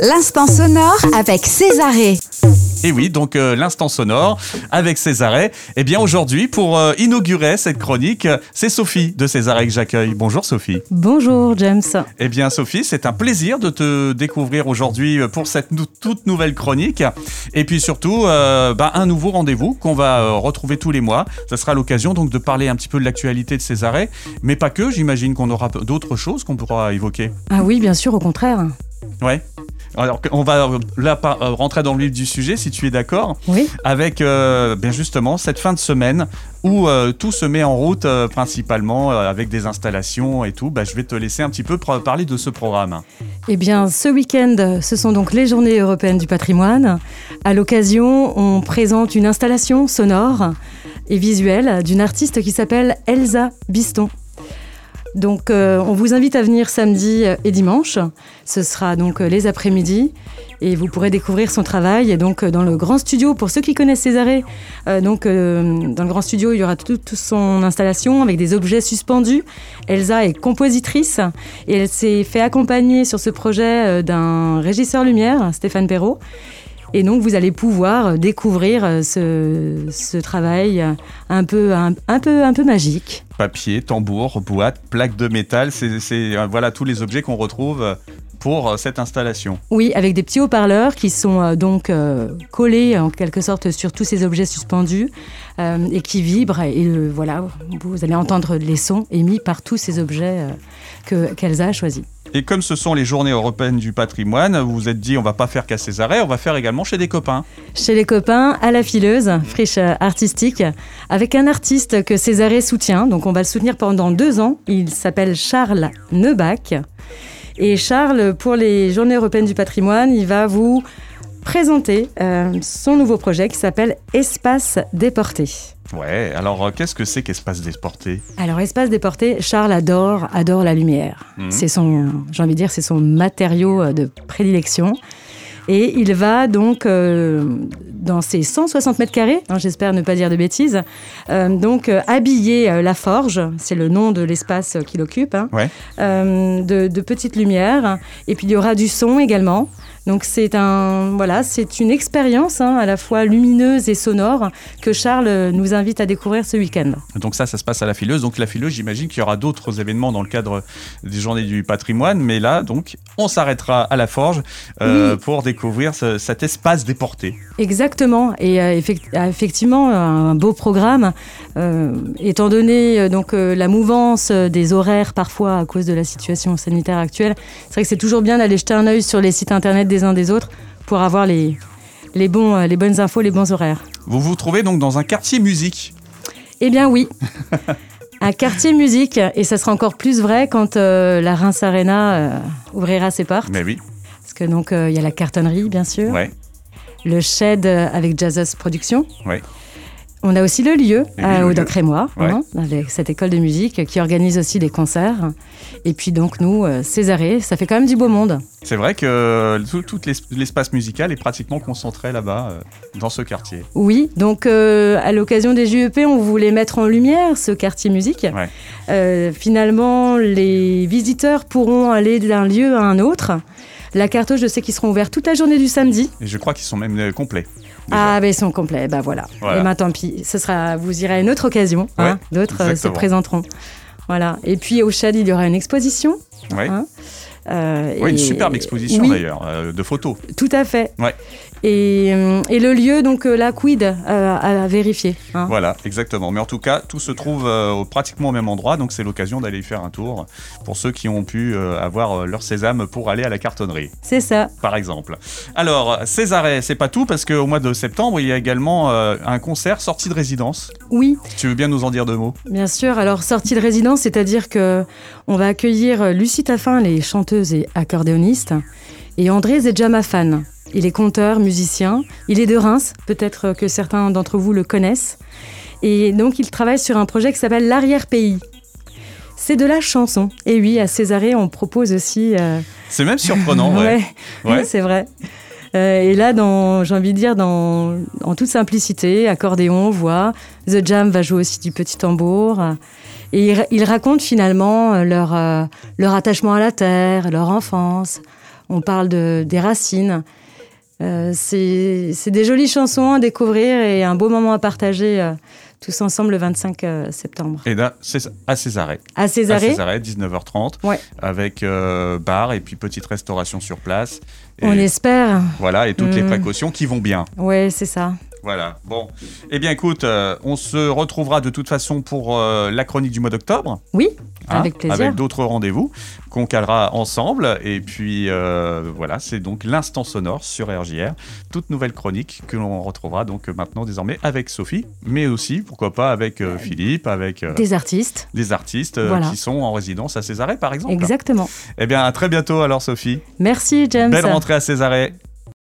L'instant sonore avec Césarée. Et oui, donc euh, l'instant sonore avec Césarée. Eh bien aujourd'hui, pour euh, inaugurer cette chronique, euh, c'est Sophie de Césarée que j'accueille. Bonjour Sophie. Bonjour James. Eh bien Sophie, c'est un plaisir de te découvrir aujourd'hui pour cette nou- toute nouvelle chronique. Et puis surtout, euh, bah, un nouveau rendez-vous qu'on va euh, retrouver tous les mois. Ça sera l'occasion donc de parler un petit peu de l'actualité de Césarée, mais pas que. J'imagine qu'on aura d'autres choses qu'on pourra évoquer. Ah oui, bien sûr, au contraire. Ouais. Alors on va euh, là rentrer dans le vif du sujet, si tu es d'accord. Oui. avec euh, bien justement cette fin de semaine où euh, tout se met en route euh, principalement euh, avec des installations et tout. Bah, je vais te laisser un petit peu parler de ce programme. Eh bien, ce week-end, ce sont donc les Journées européennes du patrimoine. À l'occasion, on présente une installation sonore et visuelle d'une artiste qui s'appelle Elsa Biston. Donc, euh, on vous invite à venir samedi et dimanche. Ce sera donc euh, les après-midi. Et vous pourrez découvrir son travail. Et donc, euh, dans le grand studio, pour ceux qui connaissent Césarée, euh, donc, euh, dans le grand studio, il y aura toute son installation avec des objets suspendus. Elsa est compositrice et elle s'est fait accompagner sur ce projet euh, d'un régisseur lumière, Stéphane Perrault. Et donc, vous allez pouvoir découvrir euh, ce, travail euh, un peu, un, peu, un peu magique. Papier, tambour, boîte, plaque de métal, c'est euh, voilà tous les objets qu'on retrouve euh, pour euh, cette installation. Oui, avec des petits haut-parleurs qui sont euh, donc euh, collés en quelque sorte sur tous ces objets suspendus et qui vibrent. Et voilà, vous allez entendre les sons émis par tous ces objets que qu'Elsa a choisis. Et comme ce sont les journées européennes du patrimoine, vous vous êtes dit on va pas faire qu'à Césarée, on va faire également chez des copains. Chez les copains, à la fileuse, friche artistique, avec un artiste que Césarée soutient. Donc on va le soutenir pendant deux ans. Il s'appelle Charles Neubach. Et Charles, pour les Journées européennes du patrimoine, il va vous présenter euh, son nouveau projet qui s'appelle Espace déporté. Ouais, alors euh, qu'est-ce que c'est qu'Espace Déporté Alors, Espace déporté, Charles adore, adore la lumière. Mhm. C'est son, j'ai envie de dire, c'est son matériau euh, de prédilection. Et il va donc, euh, dans ses 160 mètres carrés, hein, j'espère ne pas dire de bêtises, euh, donc euh, habiller euh, la forge, c'est le nom de l'espace qu'il occupe, hein, Ouais. de, de petites lumières. Et puis il y aura du son également. Donc c'est un, voilà, c'est une expérience hein, à la fois lumineuse et sonore que Charles nous invite à découvrir ce week-end. Donc ça, ça se passe à la fileuse. Donc la fileuse, j'imagine qu'il y aura d'autres événements dans le cadre des journées du patrimoine. Mais là, donc, on s'arrêtera à la forge pour découvrir ce- cet espace déporté. Exactement, et euh, effect- effectivement un beau programme, euh, étant donné euh, donc la mouvance des horaires parfois à cause de la situation sanitaire actuelle. C'est vrai que c'est toujours bien d'aller jeter un œil sur les sites internet des uns des autres pour avoir les les bons les bonnes infos, les bons horaires. Vous vous trouvez donc dans un quartier musique. Eh bien oui. Un quartier musique, et ça sera encore plus vrai quand euh, la Reims Arena euh, ouvrira ses portes. Mais oui, Parce que donc euh, il y a la cartonnerie, bien sûr, ouais. Le shed euh, avec Jazzos Productions. On a aussi le lieu euh, au lieu. Doc Rémois, Ouais. hein, avec cette école de musique qui organise aussi des concerts. Et puis donc nous, euh, Césarée, ça fait quand même du beau monde. C'est vrai que euh, tout, tout l'es- l'espace musical est pratiquement concentré là-bas, euh, dans ce quartier. Oui, donc à l'occasion des JEP, on voulait mettre en lumière ce quartier musique. Ouais. Finalement, les visiteurs pourront aller d'un lieu à un autre. La carte, je sais qu'ils seront ouverts toute la journée du samedi. Et je crois qu'ils sont même euh, complets. déjà. Ah, ben ils sont complets, bah voilà. Voilà. Et ben tant pis, ce sera, vous irez à une autre occasion, hein. D'autres euh, se présenteront. Voilà. Et puis au Chad, il y aura une exposition. Ouais. hein. Euh, Ouais, une superbe exposition Oui, d'ailleurs, euh, de photos. Tout à fait. Ouais. Et, euh, et le lieu, donc la quid à vérifier. hein. Voilà, exactement. Mais en tout cas, tout se trouve euh, pratiquement au même endroit, donc c'est l'occasion d'aller y faire un tour pour ceux qui ont pu euh, avoir leur sésame pour aller à la cartonnerie, C'est ça. par exemple. Alors, Césarée, c'est pas tout, parce qu'au mois de septembre, il y a également euh, un concert sortie de résidence. Oui, Tu veux bien nous en dire deux mots? Bien sûr, alors sortie de résidence, c'est-à-dire que on va accueillir Lucie Taffin, les chanteuses et accordéonistes, et André Zedjamafan. Il est conteur, musicien, il est de Reims, peut-être que certains d'entre vous le connaissent. Et donc il travaille sur un projet qui s'appelle L'arrière-pays. C'est de la chanson. Et oui, à Césarée, on propose aussi... euh, C'est même surprenant, ouais. ouais, Ouais. c'est vrai. Euh, et là, j'ai envie de dire, dans, en toute simplicité, accordéon, voix, The Jam va jouer aussi du petit tambour. Et ils, ils racontent finalement leur, euh, leur attachement à la terre, leur enfance. On parle de, des racines. Euh, c'est des jolies chansons à découvrir et un beau moment à partager euh, tous ensemble le 25 euh, septembre. Et là, à Césarée. À Césarée, À Césarée, 19h30. Ouais. Avec bar et puis petite restauration sur place. Et on espère. Voilà, et toutes les Mm. précautions qui vont bien. Ouais, c'est ça. Voilà. Bon. Eh bien, écoute, euh, on se retrouvera de toute façon pour euh, la chronique du mois d'octobre. Oui, hein, avec plaisir. Avec d'autres rendez-vous qu'on calera ensemble. Et puis, euh, voilà, c'est donc l'instant sonore sur RJR. Toute nouvelle chronique que l'on retrouvera donc maintenant désormais avec Sophie, mais aussi, pourquoi pas, avec Philippe, avec Des artistes. des artistes Voilà. qui sont en résidence à Césarée, par exemple. Exactement. Eh bien, à très bientôt alors, Sophie. Merci, James. Belle rentrée à Césarée.